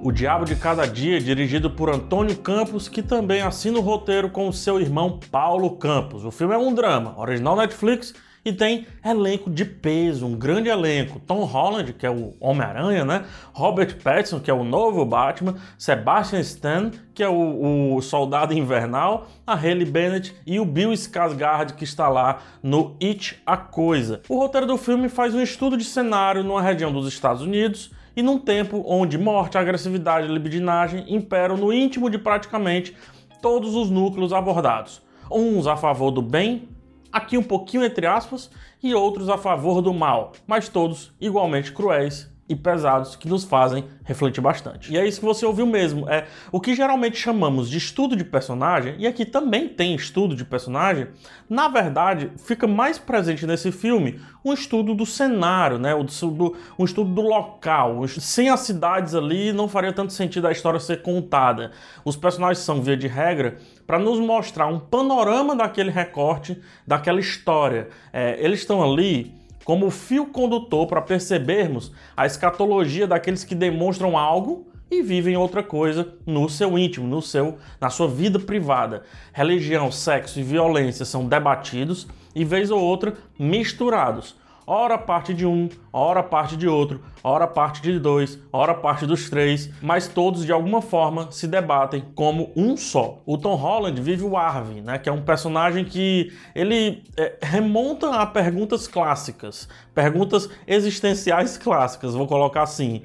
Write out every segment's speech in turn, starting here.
O Diabo de Cada Dia, dirigido por Antônio Campos, que também assina o roteiro com o seu irmão Paulo Campos. O filme é um drama, original Netflix e tem elenco de peso, um grande elenco. Tom Holland, que é o Homem-Aranha, né? Robert Pattinson, que é o novo Batman, Sebastian Stan, que é o, o Soldado Invernal, a Haley Bennett e o Bill Skarsgård, que está lá no It a Coisa. O roteiro do filme faz um estudo de cenário numa região dos Estados Unidos e num tempo onde morte, agressividade e libidinagem imperam no íntimo de praticamente todos os núcleos abordados. Uns a favor do bem aqui um pouquinho entre aspas, e outros a favor do mal, mas todos igualmente cruéis e pesados que nos fazem refletir bastante. E é isso que você ouviu mesmo, é o que geralmente chamamos de estudo de personagem, e aqui também tem estudo de personagem, na verdade fica mais presente nesse filme um estudo do cenário, né, um estudo do local. Sem as cidades ali não faria tanto sentido a história ser contada. Os personagens são, via de regra, para nos mostrar um panorama daquele recorte, daquela história. É, eles estão ali como fio condutor para percebermos a escatologia daqueles que demonstram algo e vivem outra coisa no seu íntimo, no seu, na sua vida privada. Religião, sexo e violência são debatidos e vez ou outra misturados ora parte de um, ora parte de outro, ora parte de dois, ora parte dos três, mas todos de alguma forma se debatem como um só. O Tom Holland vive o Arvin, né, que é um personagem que ele é, remonta a perguntas clássicas, perguntas existenciais clássicas, vou colocar assim.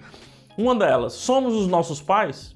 Uma delas, somos os nossos pais?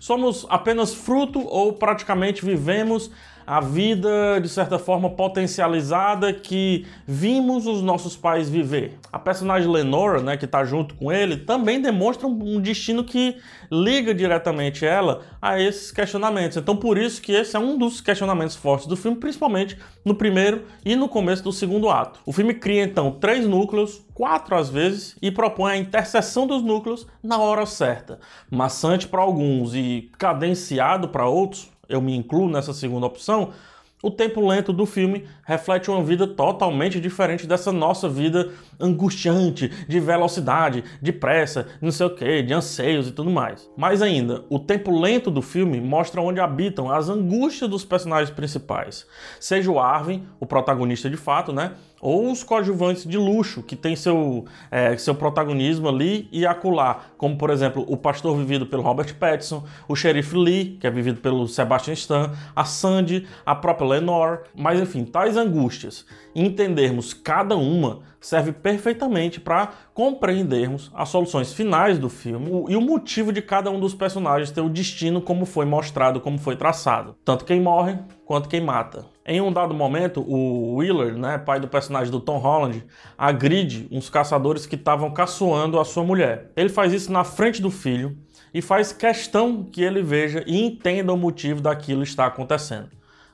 Somos apenas fruto ou praticamente vivemos a vida, de certa forma, potencializada que vimos os nossos pais viver. A personagem Lenora, né, que está junto com ele, também demonstra um destino que liga diretamente ela a esses questionamentos. Então, por isso que esse é um dos questionamentos fortes do filme, principalmente no primeiro e no começo do segundo ato. O filme cria, então, três núcleos, quatro às vezes, e propõe a interseção dos núcleos na hora certa. Maçante para alguns e cadenciado para outros, eu me incluo nessa segunda opção, o tempo lento do filme reflete uma vida totalmente diferente dessa nossa vida angustiante, de velocidade, de pressa, não sei o que, de anseios e tudo mais. Mais ainda, o tempo lento do filme mostra onde habitam as angústias dos personagens principais. Seja o Arvin, o protagonista de fato, né? ou os coadjuvantes de luxo, que tem seu, é, seu protagonismo ali e acolá, como por exemplo o pastor vivido pelo Robert Pattinson, o xerife Lee, que é vivido pelo Sebastian Stan, a Sandy, a própria Lenore, mas enfim, tais angústias, entendermos cada uma serve perfeitamente para compreendermos as soluções finais do filme e o motivo de cada um dos personagens ter o destino como foi mostrado, como foi traçado. Tanto quem morre quanto quem mata. Em um dado momento, o Wheeler, né, pai do personagem do Tom Holland, agride uns caçadores que estavam caçoando a sua mulher. Ele faz isso na frente do filho e faz questão que ele veja e entenda o motivo daquilo estar acontecendo.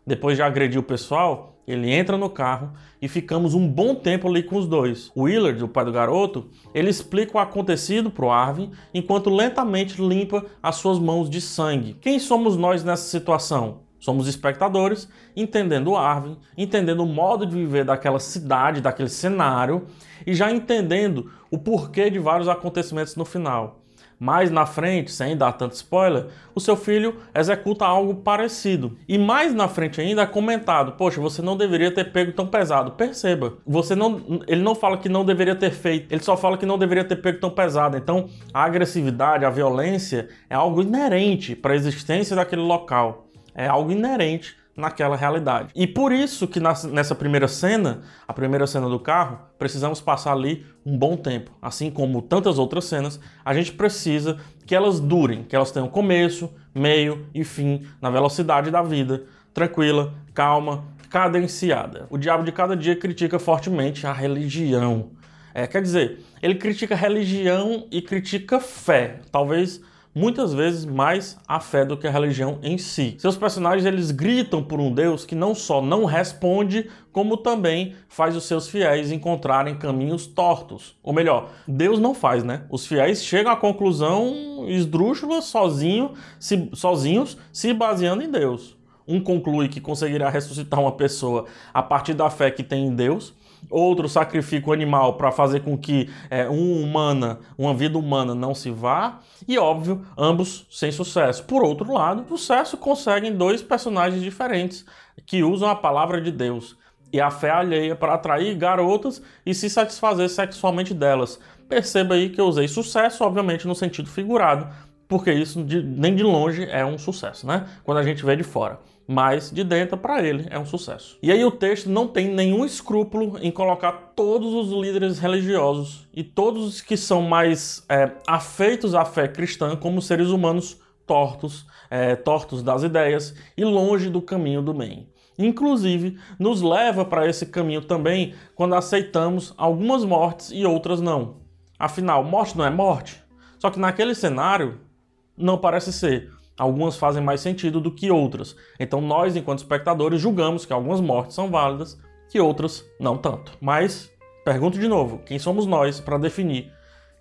Depois de agredir o pessoal, ele entra no carro e ficamos um bom tempo ali com os dois. O Willard, o pai do garoto, ele explica o acontecido pro Arvin enquanto lentamente limpa as suas mãos de sangue. Quem somos nós nessa situação? Somos espectadores, entendendo o Arvin, entendendo o modo de viver daquela cidade, daquele cenário e já entendendo o porquê de vários acontecimentos no final. Mais na frente, sem dar tanto spoiler, o seu filho executa algo parecido. E mais na frente ainda é comentado: "Poxa, você não deveria ter pego tão pesado". Perceba, você não ele não fala que não deveria ter feito, ele só fala que não deveria ter pego tão pesado. Então, a agressividade, a violência é algo inerente para a existência daquele local. É algo inerente naquela realidade. E por isso que nessa primeira cena, a primeira cena do carro, precisamos passar ali um bom tempo. Assim como tantas outras cenas, a gente precisa que elas durem, que elas tenham começo, meio e fim na velocidade da vida, tranquila, calma, cadenciada. O diabo de cada dia critica fortemente a religião. É, quer dizer, ele critica religião e critica fé. Talvez muitas vezes mais a fé do que a religião em si. Seus personagens eles gritam por um Deus que não só não responde, como também faz os seus fiéis encontrarem caminhos tortos. Ou melhor, Deus não faz, né? Os fiéis chegam à conclusão esdrúxula sozinho, se, sozinhos, se baseando em Deus. Um conclui que conseguirá ressuscitar uma pessoa a partir da fé que tem em Deus, outro sacrifica o animal para fazer com que é, uma humana, uma vida humana não se vá, e óbvio, ambos sem sucesso. Por outro lado, sucesso conseguem dois personagens diferentes que usam a palavra de Deus e a fé alheia para atrair garotas e se satisfazer sexualmente delas. Perceba aí que eu usei sucesso, obviamente, no sentido figurado, porque isso de, nem de longe é um sucesso, né? Quando a gente vê de fora. Mas de dentro, para ele, é um sucesso. E aí o texto não tem nenhum escrúpulo em colocar todos os líderes religiosos e todos os que são mais é, afeitos à fé cristã como seres humanos tortos, é, tortos das ideias e longe do caminho do bem. Inclusive, nos leva para esse caminho também quando aceitamos algumas mortes e outras não. Afinal, morte não é morte? Só que naquele cenário, não parece ser. Algumas fazem mais sentido do que outras. Então nós, enquanto espectadores, julgamos que algumas mortes são válidas que outras não tanto. Mas, pergunto de novo, quem somos nós para definir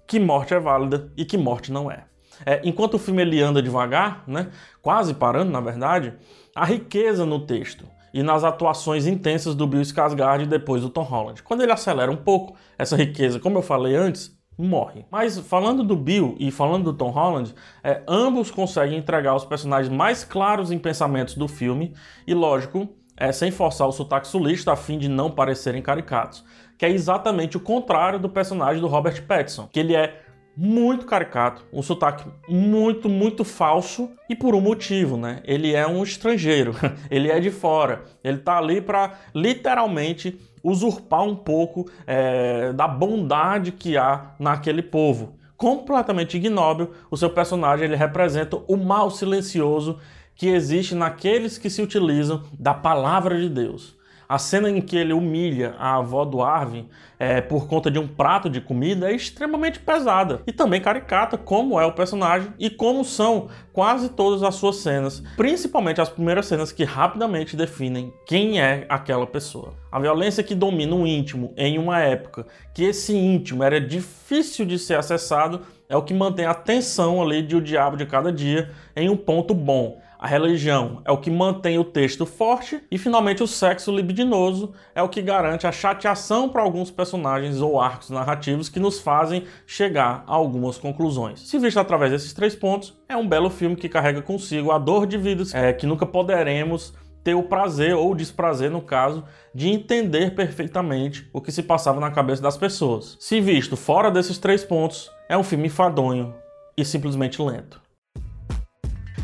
que morte é válida e que morte não é? é enquanto o filme ele anda devagar, né, quase parando na verdade, a riqueza no texto e nas atuações intensas do Bill Skarsgård e depois do Tom Holland. Quando ele acelera um pouco, essa riqueza, como eu falei antes, morre. Mas falando do Bill e falando do Tom Holland, é, ambos conseguem entregar os personagens mais claros em pensamentos do filme e, lógico, é, sem forçar o sotaque sulista a fim de não parecerem caricatos, que é exatamente o contrário do personagem do Robert Pattinson, que ele é muito caricato, um sotaque muito, muito falso e por um motivo, né? Ele é um estrangeiro, ele é de fora, ele tá ali para literalmente usurpar um pouco é, da bondade que há naquele povo. Completamente ignóbil, o seu personagem ele representa o mal silencioso que existe naqueles que se utilizam da palavra de Deus. A cena em que ele humilha a avó do Arvin é, por conta de um prato de comida é extremamente pesada e também caricata, como é o personagem e como são quase todas as suas cenas, principalmente as primeiras cenas que rapidamente definem quem é aquela pessoa. A violência que domina o íntimo em uma época que esse íntimo era difícil de ser acessado é o que mantém a tensão ali de O Diabo de Cada Dia em um ponto bom a religião é o que mantém o texto forte e finalmente o sexo libidinoso é o que garante a chateação para alguns personagens ou arcos narrativos que nos fazem chegar a algumas conclusões. Se visto através desses três pontos, é um belo filme que carrega consigo a dor de vidas é, que nunca poderemos ter o prazer ou desprazer, no caso, de entender perfeitamente o que se passava na cabeça das pessoas. Se visto fora desses três pontos, é um filme enfadonho e simplesmente lento.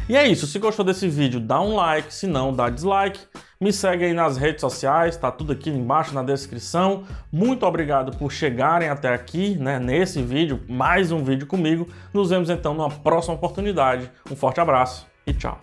E é isso, se gostou desse vídeo, dá um like, se não, dá dislike. Me segue aí nas redes sociais, tá tudo aqui embaixo na descrição. Muito obrigado por chegarem até aqui, né, nesse vídeo, mais um vídeo comigo. Nos vemos então numa próxima oportunidade. Um forte abraço e tchau.